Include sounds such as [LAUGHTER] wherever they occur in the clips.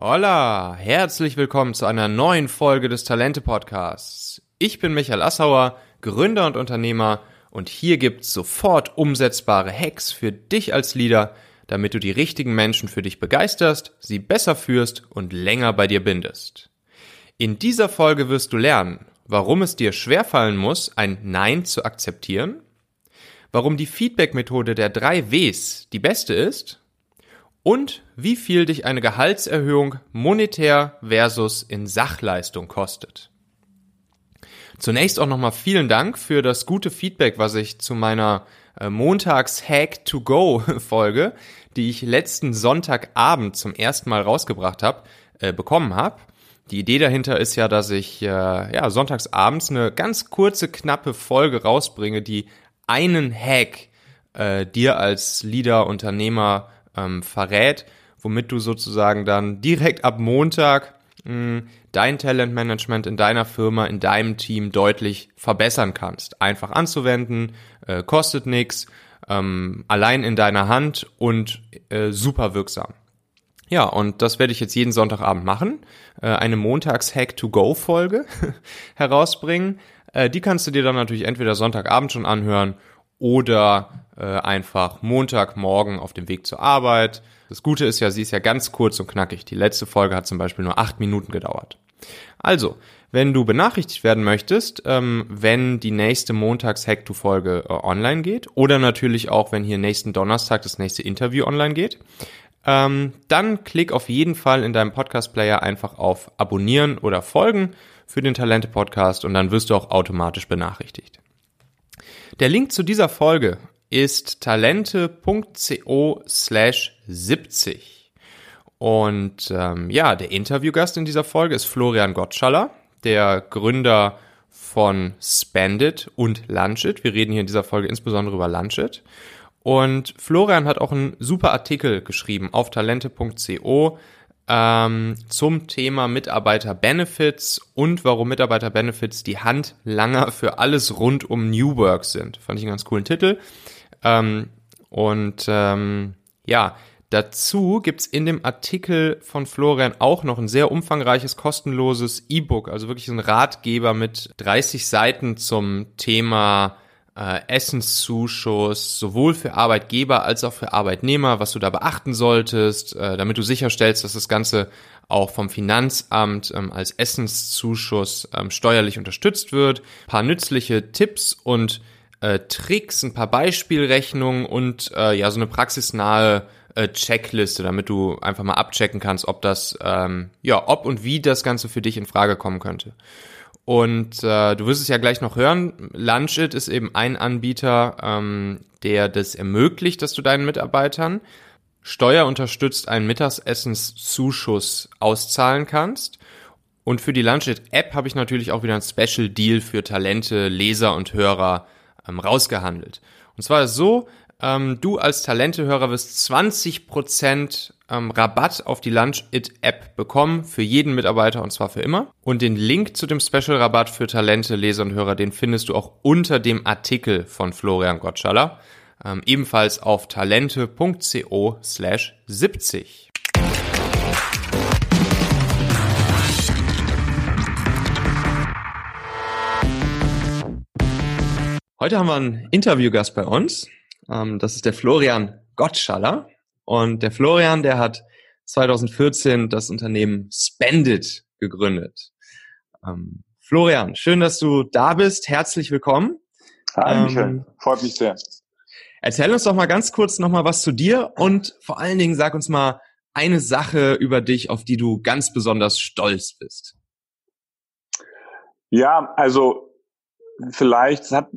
Hola, herzlich willkommen zu einer neuen Folge des Talente Podcasts. Ich bin Michael Assauer, Gründer und Unternehmer und hier gibt's sofort umsetzbare Hacks für dich als Leader, damit du die richtigen Menschen für dich begeisterst, sie besser führst und länger bei dir bindest. In dieser Folge wirst du lernen, warum es dir schwerfallen muss, ein Nein zu akzeptieren, warum die Feedback-Methode der drei Ws die beste ist und wie viel dich eine Gehaltserhöhung monetär versus in Sachleistung kostet. Zunächst auch nochmal vielen Dank für das gute Feedback, was ich zu meiner äh, Montags Hack to Go [LAUGHS] Folge, die ich letzten Sonntagabend zum ersten Mal rausgebracht habe, äh, bekommen habe. Die Idee dahinter ist ja, dass ich äh, ja sonntags abends eine ganz kurze, knappe Folge rausbringe, die einen Hack äh, dir als Leader, Unternehmer ähm, verrät, womit du sozusagen dann direkt ab Montag mh, dein Talentmanagement in deiner Firma, in deinem Team deutlich verbessern kannst. Einfach anzuwenden, äh, kostet nichts, ähm, allein in deiner Hand und äh, super wirksam. Ja, und das werde ich jetzt jeden Sonntagabend machen, äh, eine Montags-Hack-to-Go-Folge [LAUGHS] herausbringen. Äh, die kannst du dir dann natürlich entweder Sonntagabend schon anhören oder äh, einfach Montagmorgen auf dem Weg zur Arbeit. Das Gute ist ja, sie ist ja ganz kurz und knackig. Die letzte Folge hat zum Beispiel nur acht Minuten gedauert. Also, wenn du benachrichtigt werden möchtest, ähm, wenn die nächste Montags-Hack-to-Folge äh, online geht oder natürlich auch, wenn hier nächsten Donnerstag das nächste Interview online geht, ähm, dann klick auf jeden Fall in deinem Podcast-Player einfach auf Abonnieren oder Folgen für den Talente-Podcast und dann wirst du auch automatisch benachrichtigt. Der Link zu dieser Folge ist talente.co slash 70. Und ähm, ja, der Interviewgast in dieser Folge ist Florian Gottschaller, der Gründer von Spendit und Lunchit. Wir reden hier in dieser Folge insbesondere über Lunchit. Und Florian hat auch einen super Artikel geschrieben auf talente.co ähm, zum Thema Mitarbeiter-Benefits und warum Mitarbeiter-Benefits die Handlanger für alles rund um New Work sind. Fand ich einen ganz coolen Titel. Ähm, und ähm, ja, dazu gibt's in dem Artikel von Florian auch noch ein sehr umfangreiches, kostenloses E-Book, also wirklich ein Ratgeber mit 30 Seiten zum Thema äh, Essenszuschuss, sowohl für Arbeitgeber als auch für Arbeitnehmer, was du da beachten solltest, äh, damit du sicherstellst, dass das Ganze auch vom Finanzamt ähm, als Essenszuschuss ähm, steuerlich unterstützt wird. Ein paar nützliche Tipps und äh, Tricks, ein paar Beispielrechnungen und äh, ja, so eine praxisnahe äh, Checkliste, damit du einfach mal abchecken kannst, ob das, ähm, ja, ob und wie das Ganze für dich in Frage kommen könnte. Und äh, du wirst es ja gleich noch hören. Lunchit ist eben ein Anbieter, ähm, der das ermöglicht, dass du deinen Mitarbeitern steuerunterstützt einen Mittagsessenszuschuss auszahlen kannst. Und für die Lunchit-App habe ich natürlich auch wieder ein Special Deal für Talente, Leser und Hörer ähm, rausgehandelt. Und zwar ist es so, ähm, du als Talentehörer wirst 20% ähm, Rabatt auf die Lunch It App bekommen für jeden Mitarbeiter und zwar für immer. Und den Link zu dem Special Rabatt für Talente, Leser und Hörer, den findest du auch unter dem Artikel von Florian Gottschaller. Ähm, ebenfalls auf talente.co slash 70. Heute haben wir einen Interviewgast bei uns. Ähm, das ist der Florian Gottschaller. Und der Florian, der hat 2014 das Unternehmen Spendit gegründet. Ähm, Florian, schön, dass du da bist. Herzlich willkommen. Michael. Ähm, Freut mich sehr. Erzähl uns doch mal ganz kurz noch mal was zu dir und vor allen Dingen sag uns mal eine Sache über dich, auf die du ganz besonders stolz bist. Ja, also vielleicht, es hat,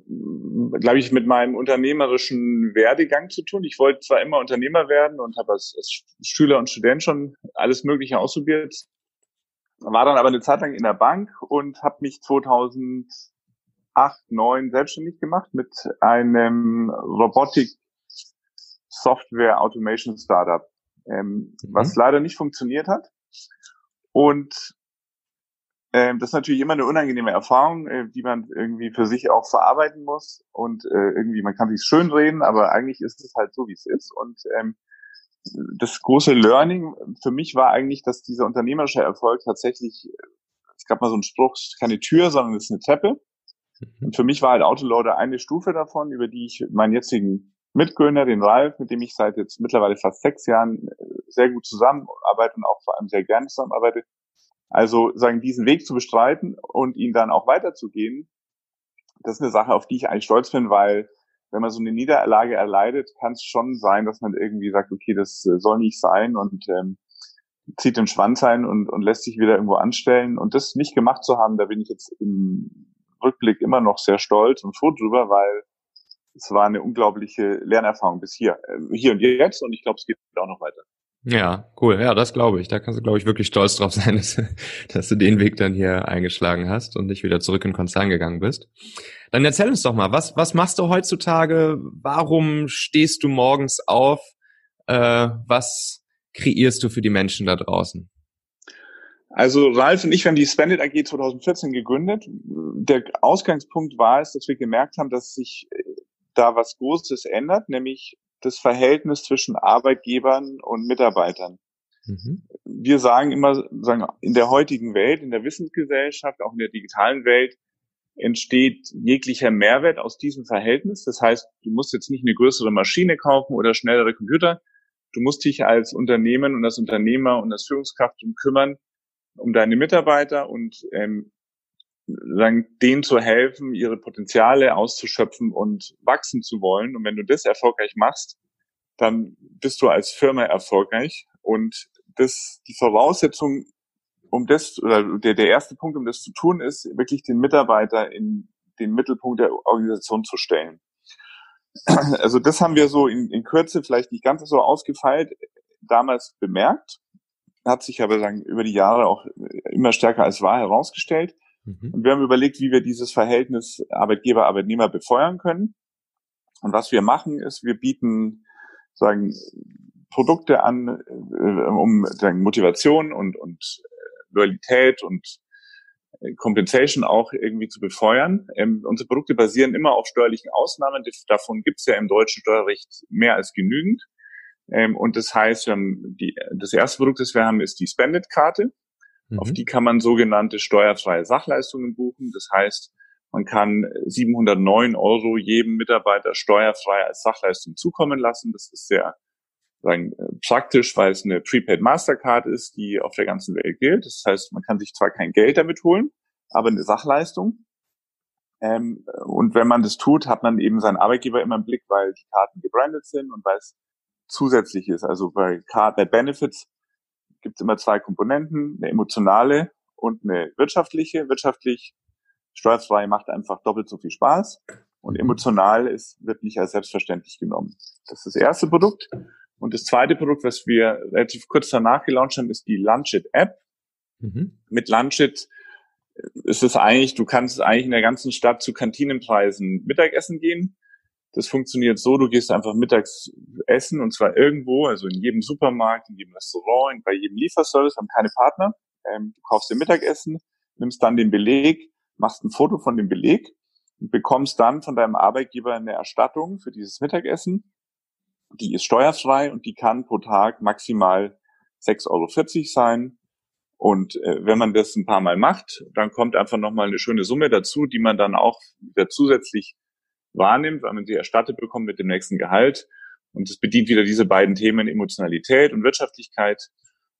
glaube ich, mit meinem unternehmerischen Werdegang zu tun. Ich wollte zwar immer Unternehmer werden und habe als, als Schüler und Student schon alles Mögliche ausprobiert, war dann aber eine Zeit lang in der Bank und habe mich 2008, 2009 selbstständig gemacht mit einem Robotik Software Automation Startup, ähm, mhm. was leider nicht funktioniert hat. Und ähm, das ist natürlich immer eine unangenehme Erfahrung, äh, die man irgendwie für sich auch verarbeiten muss. Und äh, irgendwie, man kann sich schön reden, aber eigentlich ist es halt so, wie es ist. Und ähm, das große Learning für mich war eigentlich, dass dieser unternehmerische Erfolg tatsächlich, es gab mal so einen Spruch, keine Tür, sondern es ist eine Treppe. Mhm. Und für mich war halt Autoloader eine Stufe davon, über die ich meinen jetzigen Mitgründer, den Ralf, mit dem ich seit jetzt mittlerweile fast sechs Jahren äh, sehr gut zusammenarbeite und auch vor allem sehr gerne zusammenarbeite. Also sagen, diesen Weg zu bestreiten und ihn dann auch weiterzugehen, das ist eine Sache, auf die ich eigentlich stolz bin, weil wenn man so eine Niederlage erleidet, kann es schon sein, dass man irgendwie sagt, okay, das äh, soll nicht sein und ähm, zieht den Schwanz ein und, und lässt sich wieder irgendwo anstellen. Und das nicht gemacht zu haben, da bin ich jetzt im Rückblick immer noch sehr stolz und froh drüber, weil es war eine unglaubliche Lernerfahrung bis hier, äh, hier und jetzt und ich glaube, es geht auch noch weiter. Ja, cool. Ja, das glaube ich. Da kannst du, glaube ich, wirklich stolz drauf sein, [LAUGHS] dass, dass du den Weg dann hier eingeschlagen hast und nicht wieder zurück in Konzern gegangen bist. Dann erzähl uns doch mal, was, was machst du heutzutage? Warum stehst du morgens auf? Äh, was kreierst du für die Menschen da draußen? Also Ralf und ich, haben die Spendit AG 2014 gegründet. Der Ausgangspunkt war es, dass wir gemerkt haben, dass sich da was Großes ändert, nämlich das Verhältnis zwischen Arbeitgebern und Mitarbeitern. Mhm. Wir sagen immer, sagen, in der heutigen Welt, in der Wissensgesellschaft, auch in der digitalen Welt, entsteht jeglicher Mehrwert aus diesem Verhältnis. Das heißt, du musst jetzt nicht eine größere Maschine kaufen oder schnellere Computer. Du musst dich als Unternehmen und als Unternehmer und als Führungskraft um kümmern, um deine Mitarbeiter und ähm, sagen, denen zu helfen, ihre Potenziale auszuschöpfen und wachsen zu wollen. Und wenn du das erfolgreich machst, dann bist du als Firma erfolgreich. Und das, die Voraussetzung, um das, oder der, der erste Punkt, um das zu tun, ist, wirklich den Mitarbeiter in den Mittelpunkt der Organisation zu stellen. [CLEARS THROAT] Also das haben wir so in, in Kürze vielleicht nicht ganz so ausgefeilt damals bemerkt, hat sich aber sagen, über die Jahre auch immer stärker als wahr herausgestellt. Mhm. Und wir haben überlegt, wie wir dieses Verhältnis Arbeitgeber-Arbeitnehmer befeuern können. Und was wir machen, ist, wir bieten sagen Produkte an, äh, um sagen, Motivation und, und äh, Loyalität und äh, Compensation auch irgendwie zu befeuern. Ähm, unsere Produkte basieren immer auf steuerlichen Ausnahmen. Davon gibt es ja im deutschen Steuerrecht mehr als genügend. Ähm, und das heißt, wir haben die, das erste Produkt, das wir haben, ist die Spendit-Karte. Mhm. Auf die kann man sogenannte steuerfreie Sachleistungen buchen. Das heißt, man kann 709 Euro jedem Mitarbeiter steuerfrei als Sachleistung zukommen lassen. Das ist sehr sagen, praktisch, weil es eine Prepaid Mastercard ist, die auf der ganzen Welt gilt. Das heißt, man kann sich zwar kein Geld damit holen, aber eine Sachleistung. Ähm, und wenn man das tut, hat man eben seinen Arbeitgeber immer im Blick, weil die Karten gebrandet sind und weil es zusätzlich ist. Also bei, Card, bei Benefits gibt es immer zwei Komponenten, eine emotionale und eine wirtschaftliche. Wirtschaftlich steuerfrei macht einfach doppelt so viel Spaß und emotional ist, wird nicht als selbstverständlich genommen. Das ist das erste Produkt. Und das zweite Produkt, was wir relativ kurz danach gelauncht haben, ist die Lunchit App. Mhm. Mit Lunchit ist es eigentlich, du kannst eigentlich in der ganzen Stadt zu Kantinenpreisen Mittagessen gehen. Das funktioniert so, du gehst einfach mittags essen und zwar irgendwo, also in jedem Supermarkt, in jedem Restaurant, bei jedem Lieferservice, haben keine Partner. Ähm, du kaufst dir Mittagessen, nimmst dann den Beleg, machst ein Foto von dem Beleg und bekommst dann von deinem Arbeitgeber eine Erstattung für dieses Mittagessen. Die ist steuerfrei und die kann pro Tag maximal 6,40 Euro sein. Und äh, wenn man das ein paar Mal macht, dann kommt einfach nochmal eine schöne Summe dazu, die man dann auch wieder zusätzlich wahrnimmt, weil man sie erstattet bekommt mit dem nächsten Gehalt. Und es bedient wieder diese beiden Themen Emotionalität und Wirtschaftlichkeit.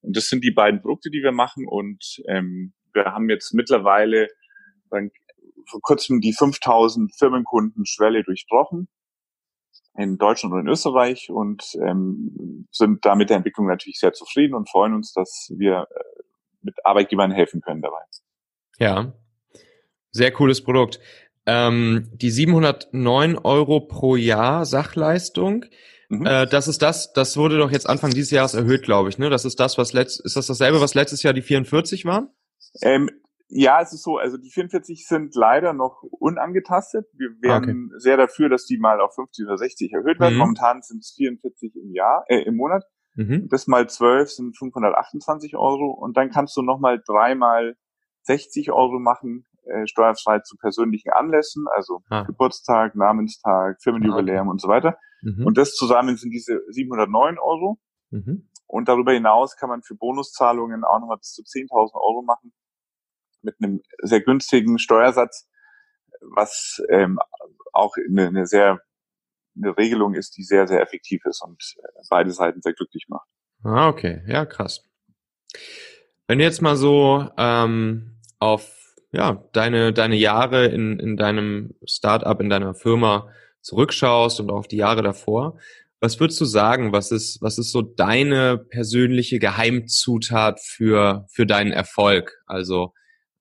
Und das sind die beiden Produkte, die wir machen. Und ähm, wir haben jetzt mittlerweile dann vor kurzem die 5000 Firmenkunden-Schwelle durchbrochen in Deutschland und in Österreich und ähm, sind da mit der Entwicklung natürlich sehr zufrieden und freuen uns, dass wir äh, mit Arbeitgebern helfen können dabei. Ja, sehr cooles Produkt. Ähm, die 709 Euro pro Jahr Sachleistung, mhm. äh, das ist das, das wurde doch jetzt Anfang dieses Jahres erhöht, glaube ich, ne? Das ist das, was letzt, ist das dasselbe, was letztes Jahr die 44 waren? Ähm, ja, es ist so, also die 44 sind leider noch unangetastet. Wir wären okay. sehr dafür, dass die mal auf 50 oder 60 erhöht werden. Mhm. Momentan sind es 44 im Jahr, äh, im Monat. Mhm. Das mal 12 sind 528 Euro und dann kannst du nochmal dreimal 60 Euro machen äh, steuerfrei zu persönlichen Anlässen, also ah. Geburtstag, Namenstag, Firmenjubiläum ah. und so weiter. Mhm. Und das zusammen sind diese 709 Euro. Mhm. Und darüber hinaus kann man für Bonuszahlungen auch nochmal bis zu 10.000 Euro machen mit einem sehr günstigen Steuersatz, was ähm, auch eine, eine sehr eine Regelung ist, die sehr, sehr effektiv ist und äh, beide Seiten sehr glücklich macht. Ah, okay. Ja, krass. Wenn du jetzt mal so ähm, auf ja, deine, deine Jahre in, in deinem Startup, in deiner Firma zurückschaust und auf die Jahre davor, was würdest du sagen, was ist, was ist so deine persönliche Geheimzutat für, für deinen Erfolg? Also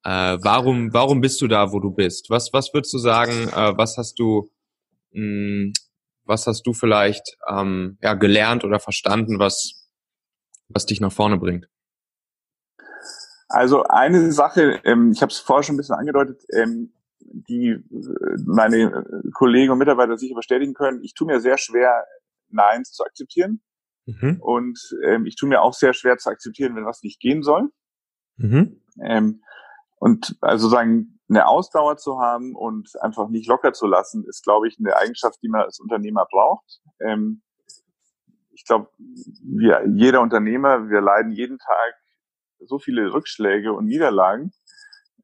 äh, warum, warum bist du da, wo du bist? Was, was würdest du sagen, äh, was hast du, mh, hm, was hast du vielleicht ähm, ja, gelernt oder verstanden, was, was dich nach vorne bringt? Also eine Sache, ähm, ich habe es vorher schon ein bisschen angedeutet, ähm, die äh, meine Kollegen und Mitarbeiter sicher bestätigen können. Ich tue mir sehr schwer, Neins zu akzeptieren. Mhm. Und ähm, ich tue mir auch sehr schwer zu akzeptieren, wenn was nicht gehen soll. Mhm. Ähm, und also sagen, eine Ausdauer zu haben und einfach nicht locker zu lassen, ist, glaube ich, eine Eigenschaft, die man als Unternehmer braucht. Ähm, ich glaube, wir, jeder Unternehmer, wir leiden jeden Tag so viele Rückschläge und Niederlagen.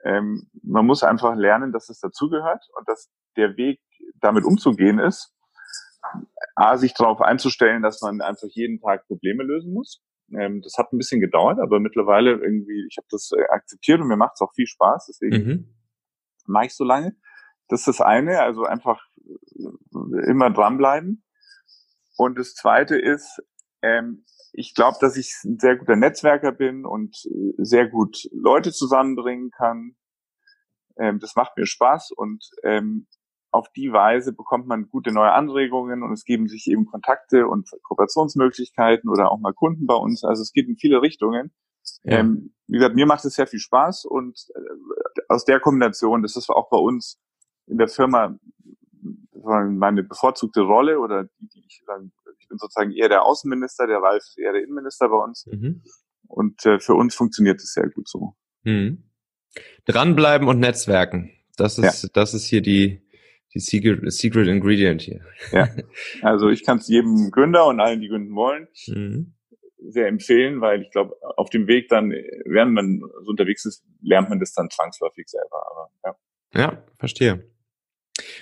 Ähm, man muss einfach lernen, dass es dazugehört und dass der Weg, damit umzugehen ist, A, sich darauf einzustellen, dass man einfach jeden Tag Probleme lösen muss. Ähm, das hat ein bisschen gedauert, aber mittlerweile irgendwie, ich habe das äh, akzeptiert und mir macht es auch viel Spaß, deswegen mhm. mache ich so lange. Das ist das eine, also einfach äh, immer dranbleiben. Und das zweite ist, ähm, ich glaube, dass ich ein sehr guter Netzwerker bin und äh, sehr gut Leute zusammenbringen kann. Ähm, das macht mir Spaß und ähm, auf die Weise bekommt man gute neue Anregungen und es geben sich eben Kontakte und Kooperationsmöglichkeiten oder auch mal Kunden bei uns. Also es geht in viele Richtungen. Ja. Ähm, wie gesagt, mir macht es sehr viel Spaß und äh, aus der Kombination, das ist auch bei uns in der Firma meine bevorzugte Rolle oder die, die ich sagen ich bin sozusagen eher der Außenminister, der Ralf ist eher der Innenminister bei uns. Mhm. Und äh, für uns funktioniert es sehr gut so. Mhm. Dranbleiben und Netzwerken. Das ist, ja. das ist hier die, die Secret, Secret Ingredient hier. Ja. [LAUGHS] Also ich kann es jedem Gründer und allen, die gründen wollen, mhm. sehr empfehlen, weil ich glaube, auf dem Weg dann, während man so unterwegs ist, lernt man das dann zwangsläufig selber. Aber, ja. ja, verstehe.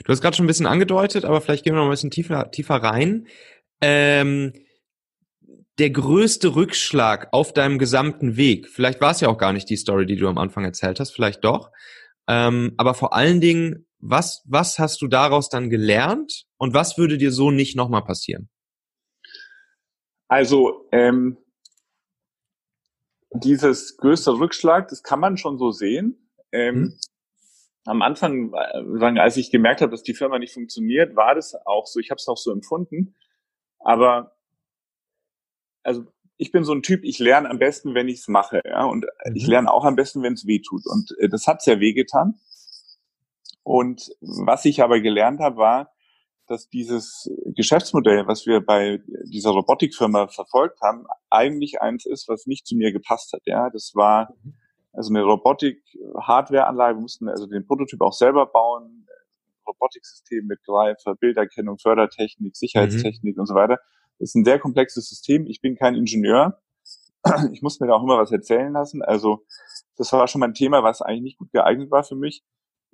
Du hast gerade schon ein bisschen angedeutet, aber vielleicht gehen wir noch ein bisschen tiefer, tiefer rein ähm, der größte Rückschlag auf deinem gesamten Weg? Vielleicht war es ja auch gar nicht die Story, die du am Anfang erzählt hast, vielleicht doch. Ähm, aber vor allen Dingen, was, was hast du daraus dann gelernt und was würde dir so nicht nochmal passieren? Also, ähm, dieses größte Rückschlag, das kann man schon so sehen. Ähm, hm. Am Anfang, äh, als ich gemerkt habe, dass die Firma nicht funktioniert, war das auch so. Ich habe es auch so empfunden. Aber also ich bin so ein Typ, ich lerne am besten, wenn ich es mache, ja. Und mhm. ich lerne auch am besten, wenn es weh tut. Und äh, das hat sehr weh getan. Und was ich aber gelernt habe, war, dass dieses Geschäftsmodell, was wir bei dieser Robotikfirma verfolgt haben, eigentlich eins ist, was nicht zu mir gepasst hat. Ja, das war mhm. Also eine Robotik-Hardware-Anlage. Wir mussten also den Prototyp auch selber bauen, Robotiksystem mit Greifer, Bilderkennung, Fördertechnik, Sicherheitstechnik mhm. und so weiter. Das ist ein sehr komplexes System. Ich bin kein Ingenieur. [CLEARS THROAT] Ich muss mir da auch immer was erzählen lassen. Also das war schon mal ein Thema, was eigentlich nicht gut geeignet war für mich.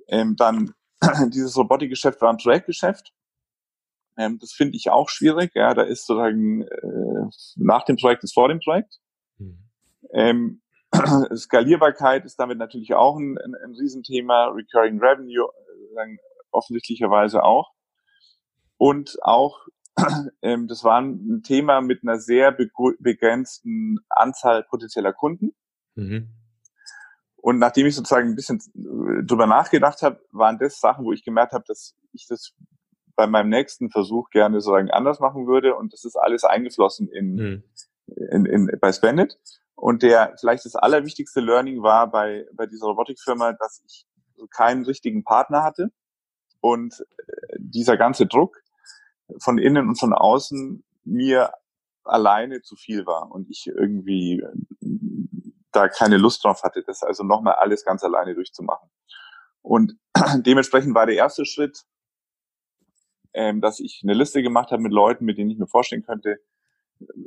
Ähm, dann [CLEARS THROAT] dieses Robotikgeschäft war ein Projektgeschäft. Ähm, das finde ich auch schwierig. Ja, da ist sozusagen äh, nach dem Projekt ist vor dem Projekt. Mhm. Ähm, [CLEARS THROAT] Skalierbarkeit ist damit natürlich auch ein, ein, ein Riesenthema. Recurring Revenue, äh, offensichtlicherweise auch. Und auch, [CLEARS THROAT] ähm, das war ein Thema mit einer sehr begrenzten Anzahl potenzieller Kunden. Mhm. Und nachdem ich sozusagen ein bisschen äh, drüber nachgedacht habe, waren das Sachen, wo ich gemerkt habe, dass ich das bei meinem nächsten Versuch gerne sozusagen anders machen würde. Und das ist alles eingeflossen in, mhm. in, in, bei Spendit. Und der vielleicht das allerwichtigste Learning war bei, bei dieser Robotikfirma, dass ich keinen richtigen Partner hatte und äh, dieser ganze Druck von innen und von außen mir alleine zu viel war und ich irgendwie äh, da keine Lust drauf hatte, das also nochmal alles ganz alleine durchzumachen. Und [CLEARS THROAT] dementsprechend war der erste Schritt, ähm, dass ich eine Liste gemacht habe mit Leuten, mit denen ich mir vorstellen könnte,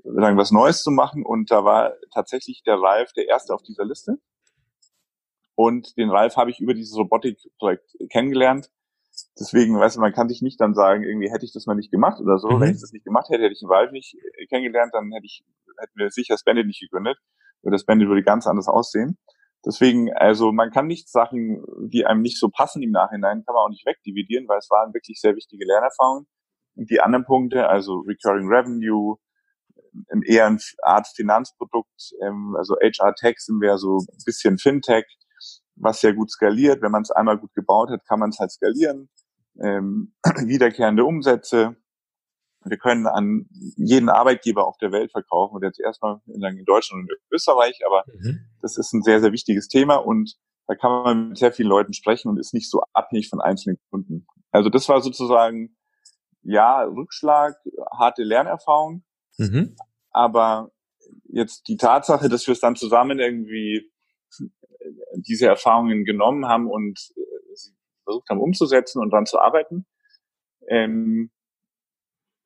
sagen, was Neues zu machen. Und da war tatsächlich der Ralf der erste auf dieser Liste. Und den Ralf habe ich über dieses Robotik-Projekt kennengelernt. Deswegen, weißt du, man kann sich nicht dann sagen, irgendwie hätte ich das mal nicht gemacht oder so. Mhm. Wenn ich das nicht gemacht hätte, hätte ich den Ralf nicht kennengelernt, dann hätte ich, hätten wir sicher das Bandit nicht gegründet. Oder das Bandit würde ganz anders aussehen. Deswegen, also man kann nicht Sachen, die einem nicht so passen im Nachhinein, kann man auch nicht wegdividieren, weil es waren wirklich sehr wichtige Lernerfahrungen. Und die anderen Punkte, also Recurring Revenue, eher eine Art Finanzprodukt, ähm, also HR Tech sind wir so ein bisschen Fintech, was sehr gut skaliert. Wenn man es einmal gut gebaut hat, kann man es halt skalieren. Ähm, [CLEARS THROAT] wiederkehrende Umsätze. Wir können an jeden Arbeitgeber auf der Welt verkaufen und jetzt erstmal in Deutschland und Österreich, aber mhm. das ist ein sehr, sehr wichtiges Thema und da kann man mit sehr vielen Leuten sprechen und ist nicht so abhängig von einzelnen Kunden. Also das war sozusagen, ja, Rückschlag, harte Lernerfahrung, mhm. aber jetzt die Tatsache, dass wir es dann zusammen irgendwie diese Erfahrungen genommen haben und äh, versucht haben umzusetzen und dann zu arbeiten. Ähm,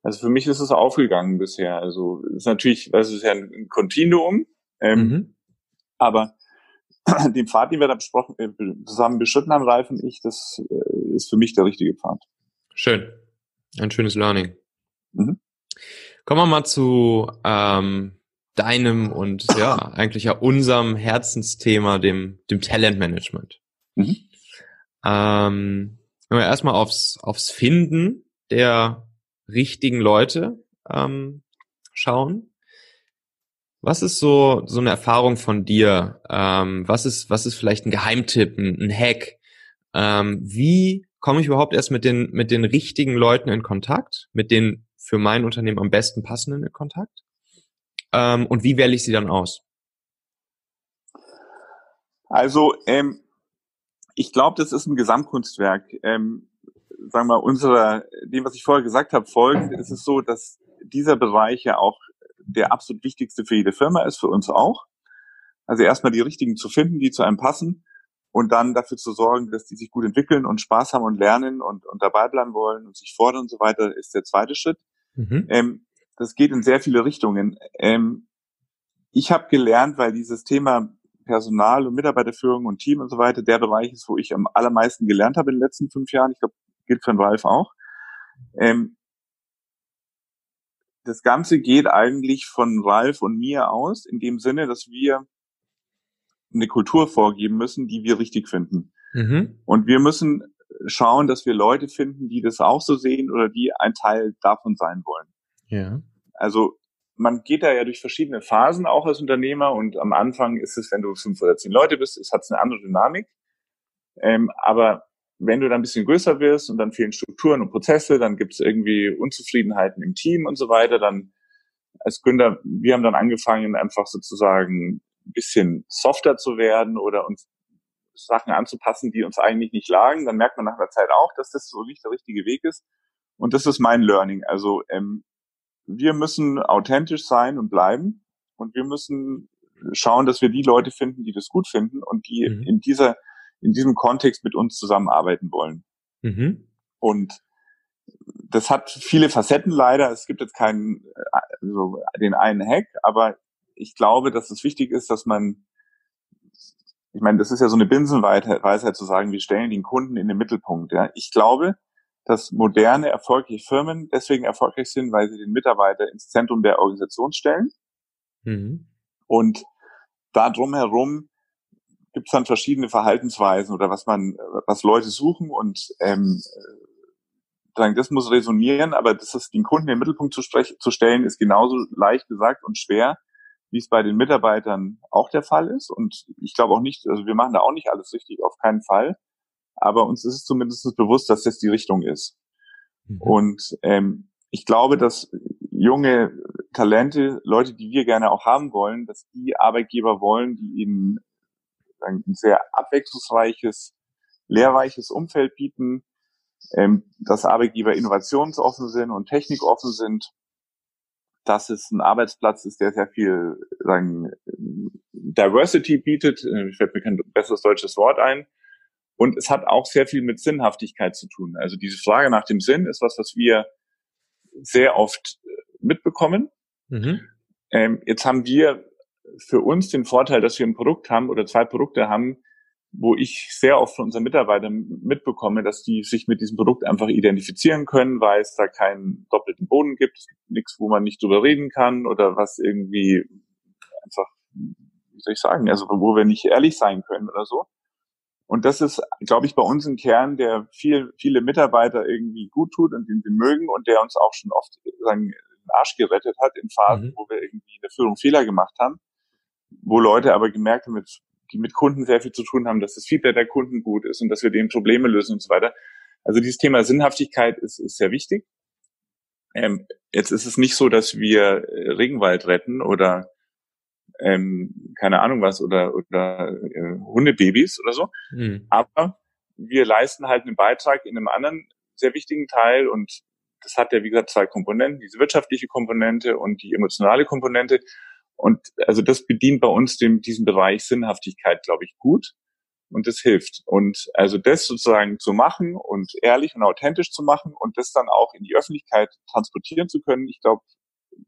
also für mich ist es aufgegangen bisher. Also es ist natürlich, das ist ja ein Kontinuum, ähm, mhm. aber [CLEARS THROAT] den Pfad, den wir da besprochen, äh, zusammen beschritten haben, Ralf und ich, das äh, ist für mich der richtige Pfad. Schön. Ein schönes Learning. Mhm. Kommen wir mal zu ähm, deinem und ja, [LAUGHS] eigentlich ja unserem Herzensthema, dem, dem Talentmanagement. Mhm. Ähm, wenn wir erstmal aufs, aufs Finden der richtigen Leute ähm, schauen. Was ist so, so eine Erfahrung von dir? Ähm, was ist, was ist vielleicht ein Geheimtipp, ein, ein Hack? Ähm, wie komme ich überhaupt erst mit den, mit den richtigen Leuten in Kontakt? Mit den für mein Unternehmen am besten passenden Kontakt? Ähm, und wie wähle ich sie dann aus? Also, ähm, ich glaube, das ist ein Gesamtkunstwerk. Ähm, sagen wir, unserer, dem, was ich vorher gesagt habe, folgend ist es so, dass dieser Bereich ja auch der absolut wichtigste für jede Firma ist, für uns auch. Also erstmal die richtigen zu finden, die zu einem passen und dann dafür zu sorgen, dass die sich gut entwickeln und Spaß haben und lernen und, und dabei bleiben wollen und sich fordern und so weiter, ist der zweite Schritt. Mhm. Ähm, das geht in sehr viele Richtungen. Ähm, ich habe gelernt, weil dieses Thema Personal und Mitarbeiterführung und Team und so weiter der Bereich ist, wo ich am allermeisten gelernt habe in den letzten fünf Jahren. Ich glaube, gilt für den Ralf auch. Ähm, das Ganze geht eigentlich von Ralf und mir aus, in dem Sinne, dass wir eine Kultur vorgeben müssen, die wir richtig finden. Mhm. Und wir müssen schauen, dass wir Leute finden, die das auch so sehen oder die ein Teil davon sein wollen. Ja. Also man geht da ja durch verschiedene Phasen auch als Unternehmer und am Anfang ist es, wenn du fünf oder zehn Leute bist, es hat eine andere Dynamik. Ähm, aber wenn du dann ein bisschen größer wirst und dann fehlen Strukturen und Prozesse, dann gibt es irgendwie Unzufriedenheiten im Team und so weiter, dann als Gründer, wir haben dann angefangen, einfach sozusagen ein bisschen softer zu werden oder uns Sachen anzupassen, die uns eigentlich nicht lagen. Dann merkt man nach einer Zeit auch, dass das so nicht der richtige Weg ist. Und das ist mein Learning. Also ähm, wir müssen authentisch sein und bleiben und wir müssen schauen, dass wir die Leute finden, die das gut finden und die mhm. in dieser in diesem Kontext mit uns zusammenarbeiten wollen. Mhm. Und das hat viele Facetten leider. Es gibt jetzt keinen also den einen Hack, aber ich glaube, dass es wichtig ist, dass man ich meine, das ist ja so eine Binsenweisheit zu sagen, wir stellen den Kunden in den Mittelpunkt. Ja. Ich glaube, dass moderne, erfolgreiche Firmen deswegen erfolgreich sind, weil sie den Mitarbeiter ins Zentrum der Organisation stellen. Mhm. Und da drumherum gibt es dann verschiedene Verhaltensweisen oder was man, was Leute suchen und ähm, sagen, das muss resonieren, aber das ist den Kunden in den Mittelpunkt zu, zu stellen, ist genauso leicht gesagt und schwer, wie es bei den Mitarbeitern auch der Fall ist. Und ich glaube auch nicht, also wir machen da auch nicht alles richtig, auf keinen Fall aber uns ist es zumindest bewusst, dass das die Richtung ist. Mhm. Und ähm, ich glaube, dass junge Talente, Leute, die wir gerne auch haben wollen, dass die Arbeitgeber wollen, die ihnen ein sehr abwechslungsreiches, lehrreiches Umfeld bieten, ähm, dass Arbeitgeber innovationsoffen sind und technikoffen sind, dass es ein Arbeitsplatz ist, der sehr viel sagen, Diversity bietet. Ich fällt mir kein besseres deutsches Wort ein. Und es hat auch sehr viel mit Sinnhaftigkeit zu tun. Also diese Frage nach dem Sinn ist was, was wir sehr oft äh, mitbekommen. Mhm. Ähm, jetzt haben wir für uns den Vorteil, dass wir ein Produkt haben oder zwei Produkte haben, wo ich sehr oft von unseren Mitarbeitern mitbekomme, dass die sich mit diesem Produkt einfach identifizieren können, weil es da keinen doppelten Boden gibt, es gibt nichts, wo man nicht drüber reden kann oder was irgendwie einfach, wie soll ich sagen, also wo wir nicht ehrlich sein können oder so. Und das ist, glaube ich, bei uns ein Kern, der viel, viele Mitarbeiter irgendwie gut tut und den sie mögen und der uns auch schon oft sagen, den Arsch gerettet hat in Phasen, mhm. wo wir irgendwie in der Führung Fehler gemacht haben, wo Leute aber gemerkt haben, mit, die mit Kunden sehr viel zu tun haben, dass das Feedback der Kunden gut ist und dass wir denen Probleme lösen und so weiter. Also dieses Thema Sinnhaftigkeit ist, ist sehr wichtig. Ähm, jetzt ist es nicht so, dass wir Regenwald retten oder ähm, keine Ahnung was oder oder äh, Hundebabys oder so. Mhm. Aber wir leisten halt einen Beitrag in einem anderen sehr wichtigen Teil und das hat ja wie gesagt zwei Komponenten, diese wirtschaftliche Komponente und die emotionale Komponente. Und also das bedient bei uns dem, diesen Bereich Sinnhaftigkeit, glaube ich, gut. Und das hilft. Und also das sozusagen zu machen und ehrlich und authentisch zu machen und das dann auch in die Öffentlichkeit transportieren zu können, ich glaube,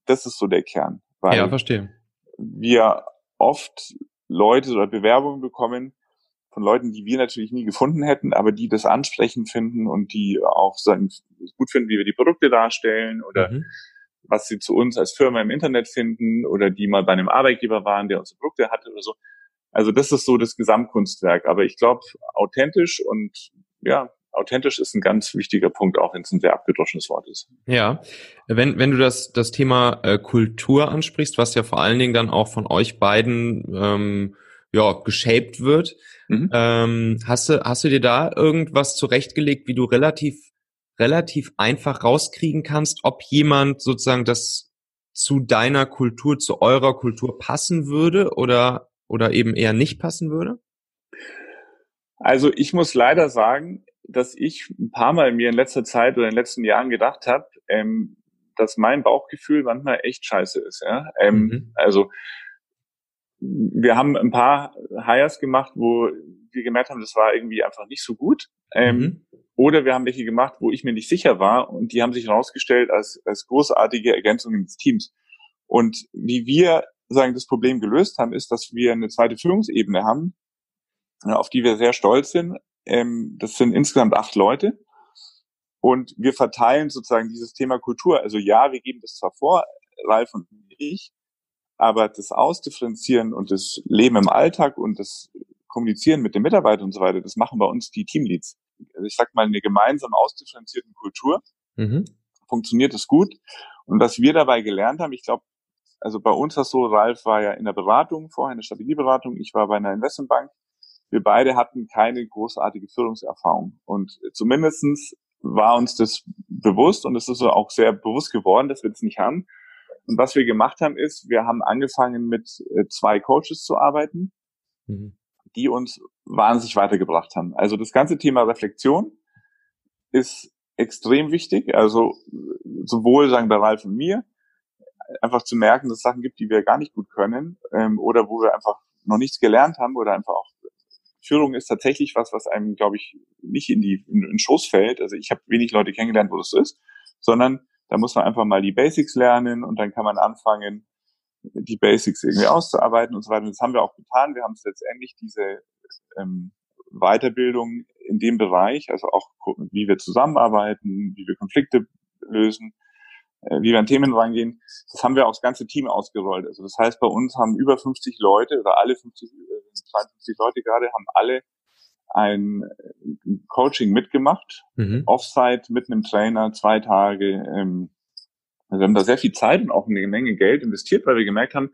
das ist so der Kern. ja, verstehe wir oft Leute oder Bewerbungen bekommen von Leuten, die wir natürlich nie gefunden hätten, aber die das ansprechend finden und die auch sagen, gut finden, wie wir die Produkte darstellen oder mhm. Was sie zu uns als Firma im Internet finden oder die mal bei einem Arbeitgeber waren, der unsere Produkte hatte oder so. Also das ist so das Gesamtkunstwerk. Aber ich glaube, authentisch und ja, authentisch ist ein ganz wichtiger Punkt, auch wenn es ein sehr abgedroschenes Wort ist. Ja, wenn, wenn du das, das Thema äh, Kultur ansprichst, was ja vor allen Dingen dann auch von euch beiden ähm, ja, geshaped wird, mhm. ähm, hast, du, hast du dir da irgendwas zurechtgelegt, wie du relativ, relativ einfach rauskriegen kannst, ob jemand sozusagen das zu deiner Kultur, zu eurer Kultur passen würde oder, oder eben eher nicht passen würde? Also ich muss leider sagen, dass ich ein paar Mal mir in letzter Zeit oder in den letzten Jahren gedacht habe, ähm, dass mein Bauchgefühl manchmal echt scheiße ist. Ja? Ähm, mhm. Also wir haben ein paar Hires gemacht, wo wir gemerkt haben, das war irgendwie einfach nicht so gut. Ähm, mhm. Oder wir haben welche gemacht, wo ich mir nicht sicher war und die haben sich herausgestellt als, als großartige Ergänzungen des Teams. Und wie wir sagen, das Problem gelöst haben, ist, dass wir eine zweite Führungsebene haben, auf die wir sehr stolz sind, ähm, das sind insgesamt acht Leute. Und wir verteilen sozusagen dieses Thema Kultur. Also ja, wir geben das zwar vor, Ralf und ich, aber das Ausdifferenzieren und das Leben im Alltag und das Kommunizieren mit den Mitarbeitern und so weiter, das machen bei uns die Teamleads. Also ich sag mal, eine gemeinsam ausdifferenzierten Kultur mhm. funktioniert das gut. Und was wir dabei gelernt haben, ich glaube, also bei uns war es so, Ralf war ja in der Beratung, vorher in der Strategieberatung, ich war bei einer Investmentbank wir beide hatten keine großartige Führungserfahrung. Und zumindestens war uns das bewusst und es ist auch sehr bewusst geworden, dass wir das nicht haben. Und was wir gemacht haben, ist, wir haben angefangen mit äh, zwei Coaches zu arbeiten, mhm. Die uns wahnsinnig weitergebracht haben. Also das ganze Thema Reflexion ist extrem wichtig. Also sowohl sagen bei Ralf und mir, einfach zu merken, dass es Sachen gibt, die wir gar nicht gut können ähm, oder wo wir einfach noch nichts gelernt haben oder einfach auch Führung ist tatsächlich was, was einem, glaube ich, nicht in die in, in Schoß fällt. Also ich habe wenig Leute kennengelernt, wo das ist, sondern da muss man einfach mal die Basics lernen und dann kann man anfangen, die Basics irgendwie auszuarbeiten und so weiter. Und das haben wir auch getan. Wir haben es letztendlich diese ähm, Weiterbildung in dem Bereich, also auch wie wir zusammenarbeiten, wie wir Konflikte lösen, äh, wie wir an Themen rangehen, das haben wir auch das ganze Team ausgerollt. Also das heißt, bei uns haben über 50 Leute oder alle 50, 52 äh, Leute gerade haben alle ein äh, Coaching mitgemacht, mhm. Offsite mit einem Trainer, zwei Tage. Ähm, also wir haben da sehr viel Zeit und auch eine Menge Geld investiert, weil wir gemerkt haben,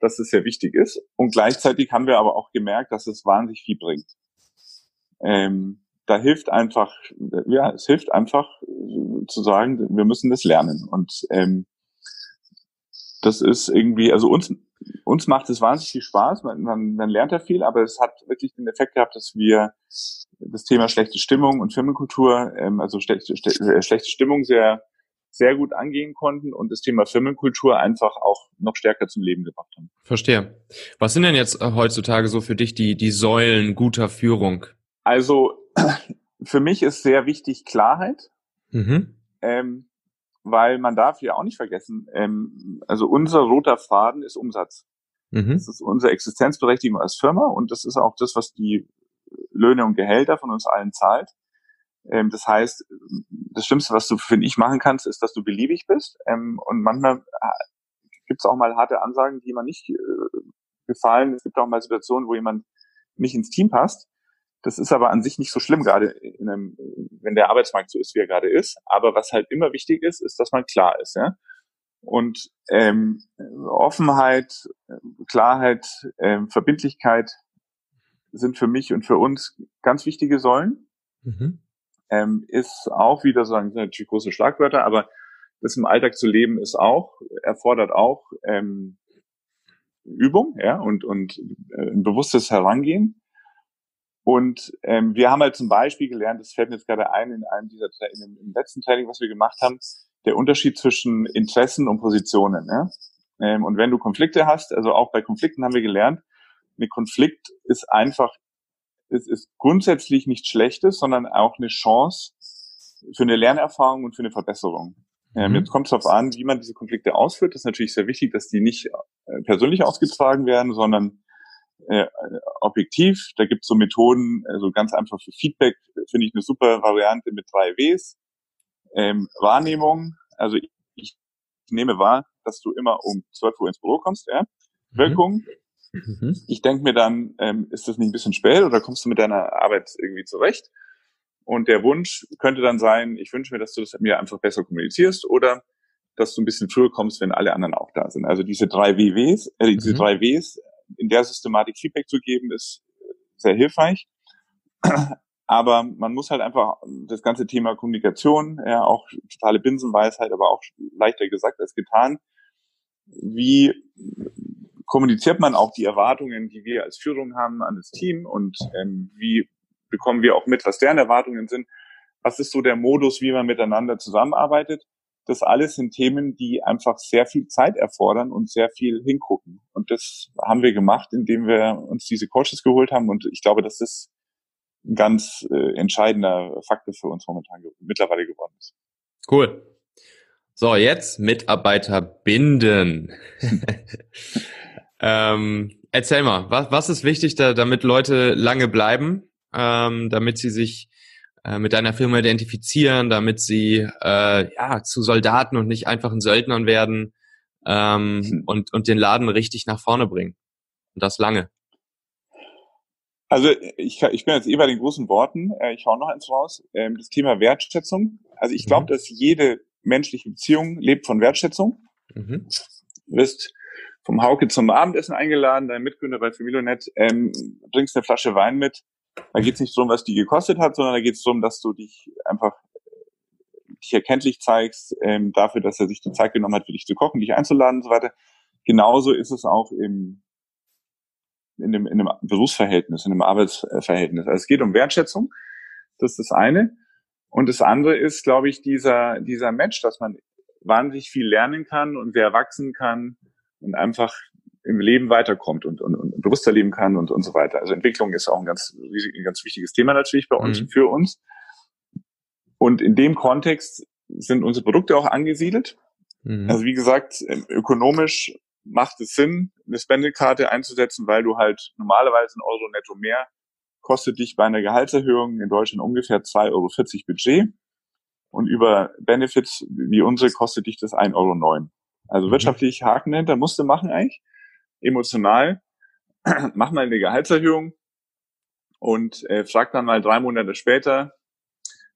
dass es sehr wichtig ist. Und gleichzeitig haben wir aber auch gemerkt, dass es wahnsinnig viel bringt. Ähm, da hilft einfach, ja, es hilft einfach äh, zu sagen, wir müssen das lernen. Und ähm, das ist irgendwie, also uns, uns macht es wahnsinnig viel Spaß, man, man, man lernt da viel, aber es hat wirklich den Effekt gehabt, dass wir das Thema schlechte Stimmung und Firmenkultur, ähm, also schlechte, äh, schlechte Stimmung sehr, sehr gut angehen konnten und das Thema Firmenkultur einfach auch noch stärker zum Leben gebracht haben. Verstehe. Was sind denn jetzt äh, heutzutage so für dich die, die Säulen guter Führung? Also [CLEARS THROAT] für mich ist sehr wichtig Klarheit. Mhm. Ähm, weil man darf ja auch nicht vergessen, ähm, also unser roter Faden ist Umsatz. Mhm. Das ist unsere Existenzberechtigung als Firma und das ist auch das, was die Löhne und Gehälter von uns allen zahlt. Ähm, das heißt, das Schlimmste, was du, finde ich, machen kannst, ist, dass du beliebig bist. Ähm, und manchmal äh, gibt es auch mal harte Ansagen, die man nicht äh, gefallen. Es gibt auch mal Situationen, wo jemand nicht ins Team passt. Das ist aber an sich nicht so schlimm, gerade in einem, wenn der Arbeitsmarkt so ist, wie er gerade ist. Aber was halt immer wichtig ist, ist, dass man klar ist. Ja? Und ähm, Offenheit, Klarheit, ähm, Verbindlichkeit sind für mich und für uns ganz wichtige Säulen. Mhm. Ähm, ist auch wieder sagen natürlich große Schlagwörter, aber das im Alltag zu leben ist auch erfordert auch ähm, Übung, ja und und äh, ein bewusstes Herangehen. Und ähm, wir haben halt zum Beispiel gelernt, das fällt mir jetzt gerade ein in einem dieser in dem, im letzten Training, was wir gemacht haben, der Unterschied zwischen Interessen und Positionen. Ja? Ähm, und wenn du Konflikte hast, also auch bei Konflikten haben wir gelernt, ein Konflikt ist einfach, es ist grundsätzlich nichts Schlechtes, sondern auch eine Chance für eine Lernerfahrung und für eine Verbesserung. Ähm, mhm. Jetzt kommt es darauf an, wie man diese Konflikte ausführt. Das ist natürlich sehr wichtig, dass die nicht äh, persönlich ausgetragen werden, sondern äh, objektiv. Da gibt es so Methoden, also ganz einfach für Feedback, finde ich eine super Variante mit drei Ws. Ähm, Wahrnehmung, also ich, ich nehme wahr, dass du immer um 12 Uhr ins Büro kommst, ja. Mhm. Wirkung, Mhm. Ich denke mir dann, ähm, ist das nicht ein bisschen spät oder kommst du mit deiner Arbeit irgendwie zurecht? Und der Wunsch könnte dann sein, ich wünsche mir, dass du das mir einfach besser kommunizierst oder dass du ein bisschen früher kommst, wenn alle anderen auch da sind. Also diese drei WWs, äh, diese mhm. drei Ws in der Systematik Feedback zu geben, ist sehr hilfreich. Aber man muss halt einfach das ganze Thema Kommunikation, ja, auch totale Binsenweisheit, aber auch leichter gesagt als getan. Wie kommuniziert man auch die Erwartungen, die wir als Führung haben an das Team und ähm, wie bekommen wir auch mit, was deren Erwartungen sind? Was ist so der Modus, wie man miteinander zusammenarbeitet? Das alles sind Themen, die einfach sehr viel Zeit erfordern und sehr viel hingucken. Und das haben wir gemacht, indem wir uns diese Coaches geholt haben. Und ich glaube, dass das ein ganz äh, entscheidender Faktor für uns momentan mittlerweile geworden ist. Cool. So, jetzt Mitarbeiter binden. [LAUGHS] [LAUGHS] Ähm, erzähl mal, was, was ist wichtig, da, damit Leute lange bleiben, ähm, damit sie sich äh, mit deiner Firma identifizieren, damit sie äh, ja zu Soldaten und nicht einfachen Söldnern werden ähm, mhm. und, und den Laden richtig nach vorne bringen. Und das lange. Also ich, ich bin jetzt eh bei den großen Worten. Äh, ich hau noch eins raus. Ähm, das Thema Wertschätzung. Also ich glaube, mhm. dass jede menschliche Beziehung lebt von Wertschätzung. Mhm. Du wirst vom Hauke zum Abendessen eingeladen, dein Mitgründer bei Familionet, ähm, bringst eine Flasche Wein mit. Da geht es nicht darum, was die gekostet hat, sondern da geht es darum, dass du dich einfach dich erkenntlich zeigst ähm, dafür, dass er sich die Zeit genommen hat, für dich zu kochen, dich einzuladen und so weiter. Genauso ist es auch im, in, dem, in einem Berufsverhältnis, in einem Arbeitsverhältnis. Also es geht um Wertschätzung, das ist das eine. Und das andere ist, glaube ich, dieser, dieser Match, dass man wahnsinnig viel lernen kann und sehr wachsen kann und einfach im Leben weiterkommt und, und, und bewusster leben kann und, und so weiter. Also Entwicklung ist auch ein ganz, ein ganz wichtiges Thema natürlich bei uns mhm. für uns. Und in dem Kontext sind unsere Produkte auch angesiedelt. Mhm. Also wie gesagt, ökonomisch macht es Sinn, eine Spendekarte einzusetzen, weil du halt normalerweise ein Euro netto mehr kostet dich bei einer Gehaltserhöhung in Deutschland ungefähr 2,40 Euro Budget. Und über Benefits wie unsere kostet dich das 1,09 Euro. Also mhm. wirtschaftlich Haken dahinter, musste machen eigentlich. Emotional, [CLEARS THROAT] mach mal eine Gehaltserhöhung und äh, frag dann mal drei Monate später,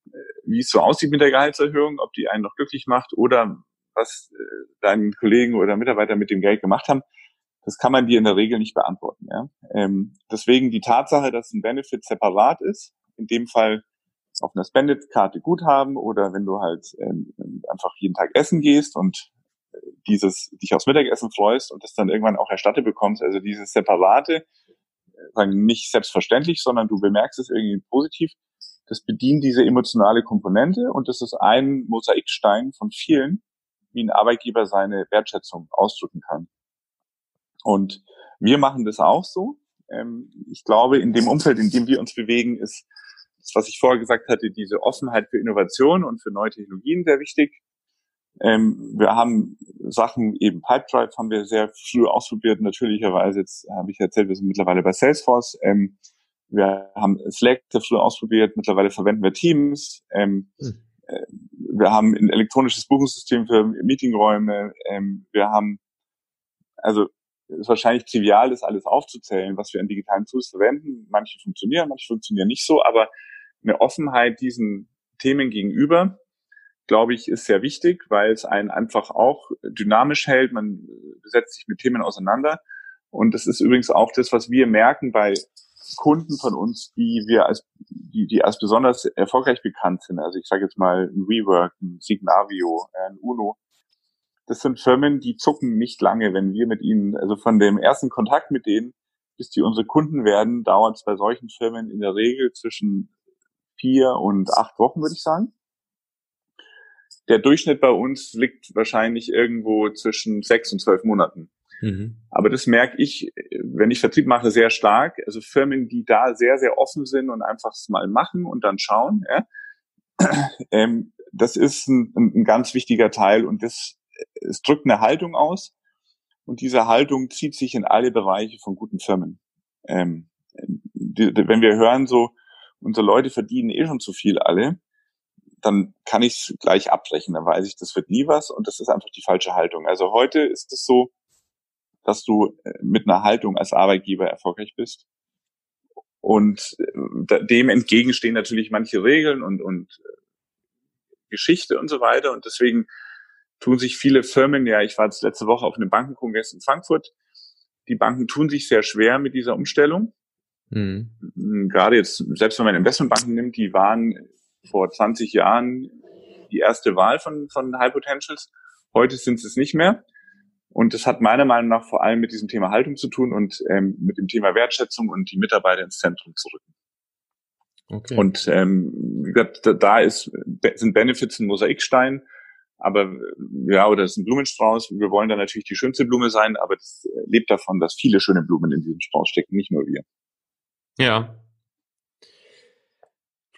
äh, wie es so aussieht mit der Gehaltserhöhung, ob die einen noch glücklich macht oder was äh, deinen Kollegen oder Mitarbeiter mit dem Geld gemacht haben. Das kann man dir in der Regel nicht beantworten. Ja? Ähm, deswegen die Tatsache, dass ein Benefit separat ist, in dem Fall auf einer Spendit-Karte Guthaben oder wenn du halt ähm, einfach jeden Tag essen gehst und dieses dich aufs Mittagessen freust und das dann irgendwann auch erstattet bekommst. Also dieses separate, sagen nicht selbstverständlich, sondern du bemerkst es irgendwie positiv. Das bedient diese emotionale Komponente und das ist ein Mosaikstein von vielen, wie ein Arbeitgeber seine Wertschätzung ausdrücken kann. Und wir machen das auch so. Ähm, ich glaube, in dem Umfeld, in dem wir uns bewegen, ist das, was ich vorher gesagt hatte, diese Offenheit für Innovation und für neue Technologien sehr wichtig. Ähm, wir haben Sachen, eben Pipedrive haben wir sehr früh ausprobiert, natürlicherweise. Jetzt habe ich erzählt, wir sind mittlerweile bei Salesforce. Ähm, wir haben Slack sehr früh ausprobiert, mittlerweile verwenden wir Teams. Ähm, hm. äh, wir haben ein elektronisches Buchungssystem für Meetingräume. Ähm, wir haben, also es ist wahrscheinlich trivial, das alles aufzuzählen, was wir in digitalen Tools verwenden. Manche funktionieren, manche funktionieren nicht so, aber eine Offenheit diesen Themen gegenüber, glaube ich, ist sehr wichtig, weil es einen einfach auch dynamisch hält. Man setzt sich mit Themen auseinander. Und das ist übrigens auch das, was wir merken bei Kunden von uns, die wir als, die, die als besonders erfolgreich bekannt sind. Also ich sage jetzt mal ein Rework, ein Signavio, ein Uno. Das sind Firmen, die zucken nicht lange, wenn wir mit ihnen, also von dem ersten Kontakt mit denen, bis die unsere Kunden werden, dauert es bei solchen Firmen in der Regel zwischen vier und acht Wochen, würde ich sagen. Der Durchschnitt bei uns liegt wahrscheinlich irgendwo zwischen sechs und zwölf Monaten. Mhm. Aber das merke ich, wenn ich Vertrieb mache, sehr stark. Also Firmen, die da sehr, sehr offen sind und einfach es mal machen und dann schauen, ja, [CLEARS THROAT] ähm, das ist ein, ein, ganz wichtiger Teil und das es drückt eine Haltung aus und diese Haltung zieht sich in alle Bereiche von guten Firmen. Ähm, die, die, wenn wir hören, so unsere Leute verdienen eh schon zu viel alle, dann kann ich es gleich abbrechen. Dann weiß ich, das wird nie was und das ist einfach die falsche Haltung. Also heute ist es so, dass du äh, mit einer Haltung als Arbeitgeber erfolgreich bist. Und äh, dem entgegenstehen natürlich manche Regeln und, und äh, Geschichte und so weiter. Und deswegen tun sich viele Firmen, ja, ich war jetzt letzte Woche auf einem Bankenkongress in Frankfurt, die Banken tun sich sehr schwer mit dieser Umstellung. Mhm. Gerade jetzt, selbst wenn man Investmentbanken nimmt, die waren vor 20 Jahren die erste Wahl von, von High Potentials. Heute sind sie es nicht mehr. Und das hat meiner Meinung nach vor allem mit diesem Thema Haltung zu tun und ähm, mit dem Thema Wertschätzung und die Mitarbeiter ins Zentrum zu rücken. Okay. Und ähm, wie gesagt, da ist, sind Benefits ein Mosaikstein, aber ja, oder es ist ein Blumenstrauß. Wir wollen da natürlich die schönste Blume sein, aber das lebt davon, dass viele schöne Blumen in diesem Strauß stecken, nicht nur wir. Ja.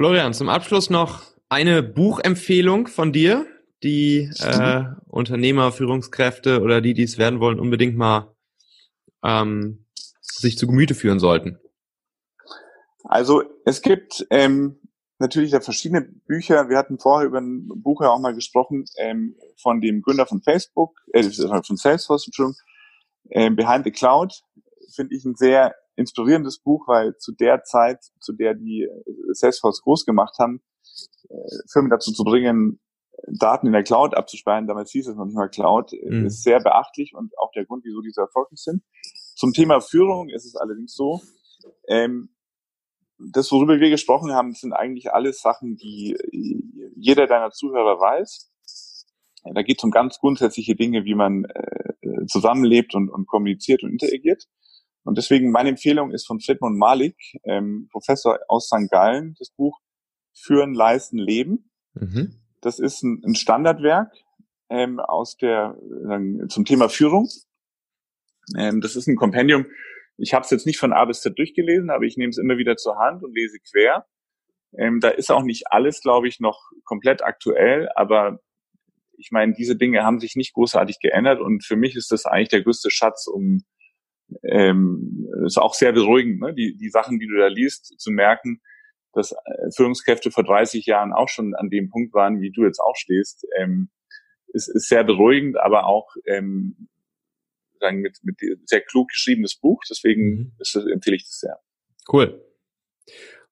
Florian, zum Abschluss noch eine Buchempfehlung von dir, die äh, Unternehmer, Führungskräfte oder die, die es werden wollen, unbedingt mal ähm, sich zu Gemüte führen sollten? Also es gibt ähm, natürlich da verschiedene Bücher. Wir hatten vorher über ein Buch ja auch mal gesprochen ähm, von dem Gründer von Facebook, äh, von Salesforce, Entschuldigung, äh, Behind the Cloud. Finde ich ein sehr inspirierendes Buch, weil zu der Zeit, zu der die äh, Salesforce groß gemacht haben, äh, Firmen dazu zu bringen, Daten in der Cloud abzuspeichern, damals hieß es noch nicht mal Cloud, mhm. ist sehr beachtlich und auch der Grund, wieso diese erfolgreich sind. Zum Thema Führung ist es allerdings so, ähm, das, worüber wir gesprochen haben, sind eigentlich alles Sachen, die jeder deiner Zuhörer weiß. Da geht es um ganz grundsätzliche Dinge, wie man äh, zusammenlebt und, und kommuniziert und interagiert. Und deswegen meine Empfehlung ist von Friedmund Malik, ähm, Professor aus St. Gallen, das Buch Führen, Leisten, Leben. Mhm. Das ist ein, ein Standardwerk ähm, aus der äh, zum Thema Führung. Ähm, das ist ein Kompendium. Ich habe es jetzt nicht von A bis Z durchgelesen, aber ich nehme es immer wieder zur Hand und lese quer. Ähm, da ist auch nicht alles, glaube ich, noch komplett aktuell, aber ich meine, diese Dinge haben sich nicht großartig geändert und für mich ist das eigentlich der größte Schatz, um ähm, ist auch sehr beruhigend, ne? die, die Sachen, die du da liest, zu merken, dass äh, Führungskräfte vor 30 Jahren auch schon an dem Punkt waren, wie du jetzt auch stehst, ähm, ist, ist sehr beruhigend, aber auch ähm, sagen mit, mit sehr klug geschriebenes Buch. Deswegen mhm. ist empfehle ich das sehr. Cool.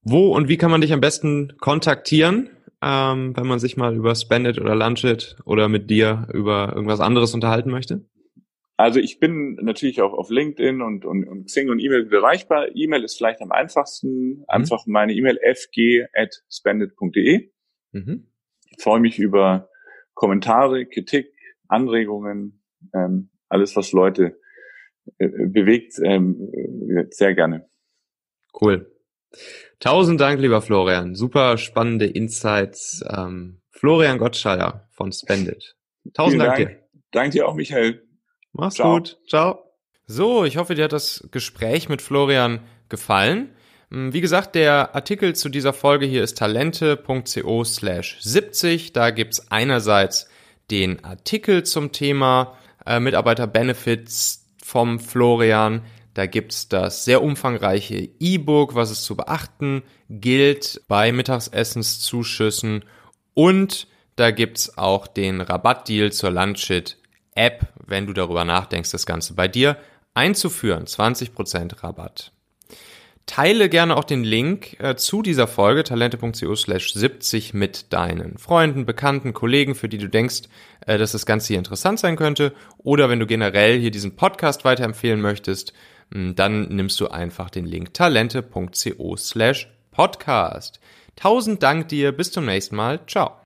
Wo und wie kann man dich am besten kontaktieren, ähm, wenn man sich mal über Spendit oder Lunchit oder mit dir über irgendwas anderes unterhalten möchte? Also ich bin natürlich auch auf LinkedIn und, und, und Xing und E-Mail erreichbar. E-Mail ist vielleicht am einfachsten. Mhm. Einfach meine E-Mail fg.spendit.de. Mhm. Ich freue mich über Kommentare, Kritik, Anregungen, ähm, alles, was Leute äh, bewegt, ähm, sehr gerne. Cool. Tausend Dank, lieber Florian. Super spannende Insights. Ähm, Florian Gottschalter von Spendit. Tausend Dank, Dank dir. Danke dir auch, Michael. Mach's Ciao. gut. Ciao. So, ich hoffe, dir hat das Gespräch mit Florian gefallen. Hm, wie gesagt, der Artikel zu dieser Folge hier ist talente.co slash 70. Da gibt's einerseits den Artikel zum Thema äh, Mitarbeiter-Benefits vom Florian. Da gibt's das sehr umfangreiche E-Book, was es zu beachten gilt bei Mittagsessenszuschüssen. Und da gibt's auch den Rabattdeal zur Lunchit App, wenn du darüber nachdenkst, das Ganze bei dir einzuführen. 20% Rabatt. Teile gerne auch den Link äh, zu dieser Folge talente.co slash 70 mit deinen Freunden, Bekannten, Kollegen, für die du denkst, äh, dass das Ganze hier interessant sein könnte. Oder wenn du generell hier diesen Podcast weiterempfehlen möchtest, mh, dann nimmst du einfach den Link talente.co slash podcast. Tausend Dank dir, bis zum nächsten Mal. Ciao.